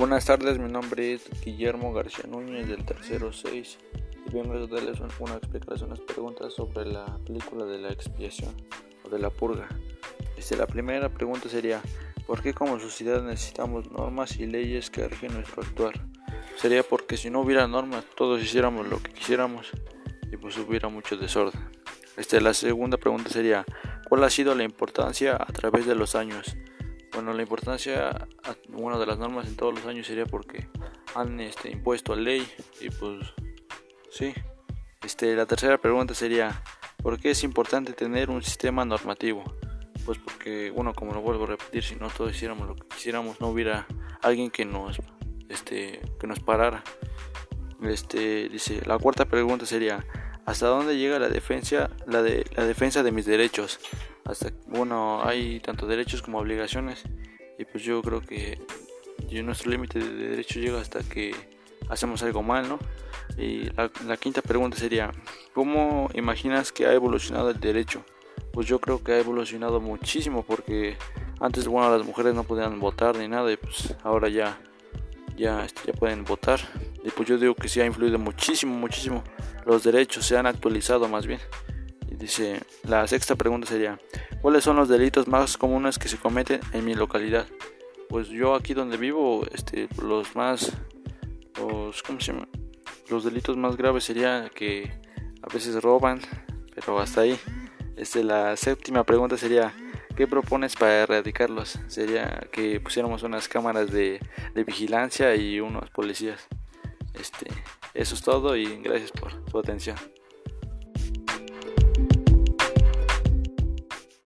Buenas tardes, mi nombre es Guillermo García Núñez del tercero 6 y vengo a darles una explicación, unas preguntas sobre la película de la expiación o de la purga. Este, la primera pregunta sería, ¿por qué como sociedad necesitamos normas y leyes que rigen nuestro actuar? Sería porque si no hubiera normas todos hiciéramos lo que quisiéramos y pues hubiera mucho desorden. Este, la segunda pregunta sería, ¿cuál ha sido la importancia a través de los años? Bueno, la importancia, una de las normas en todos los años sería porque han este, impuesto ley y pues sí. Este, la tercera pregunta sería, ¿por qué es importante tener un sistema normativo? Pues porque, bueno, como lo vuelvo a repetir, si no todos hiciéramos lo que quisiéramos, no hubiera alguien que nos, este, que nos parara. Este, dice, la cuarta pregunta sería, ¿hasta dónde llega la defensa, la de, la defensa de mis derechos? Hasta bueno hay tanto derechos como obligaciones. Y pues yo creo que nuestro límite de derechos llega hasta que hacemos algo mal no y la, quinta pregunta sería cómo imaginas que ha evolucionado el derecho pues yo creo que ha evolucionado muchísimo porque antes bueno las mujeres no podían votar ni nada y pues ahora ya ya, este, ya pueden votar. Y pues yo digo que sí ha influido muchísimo muchísimo. Los derechos se han actualizado más bien Dice, la sexta pregunta sería, ¿cuáles son los delitos más comunes que se cometen en mi localidad? Pues yo aquí donde vivo, este, los más, los, ¿cómo se llama? Delitos más graves sería que a veces roban, pero hasta ahí. Este, la séptima pregunta sería, ¿qué propones para erradicarlos? Sería que pusiéramos unas cámaras de, de vigilancia y unos policías. Este, eso es todo y gracias por su atención.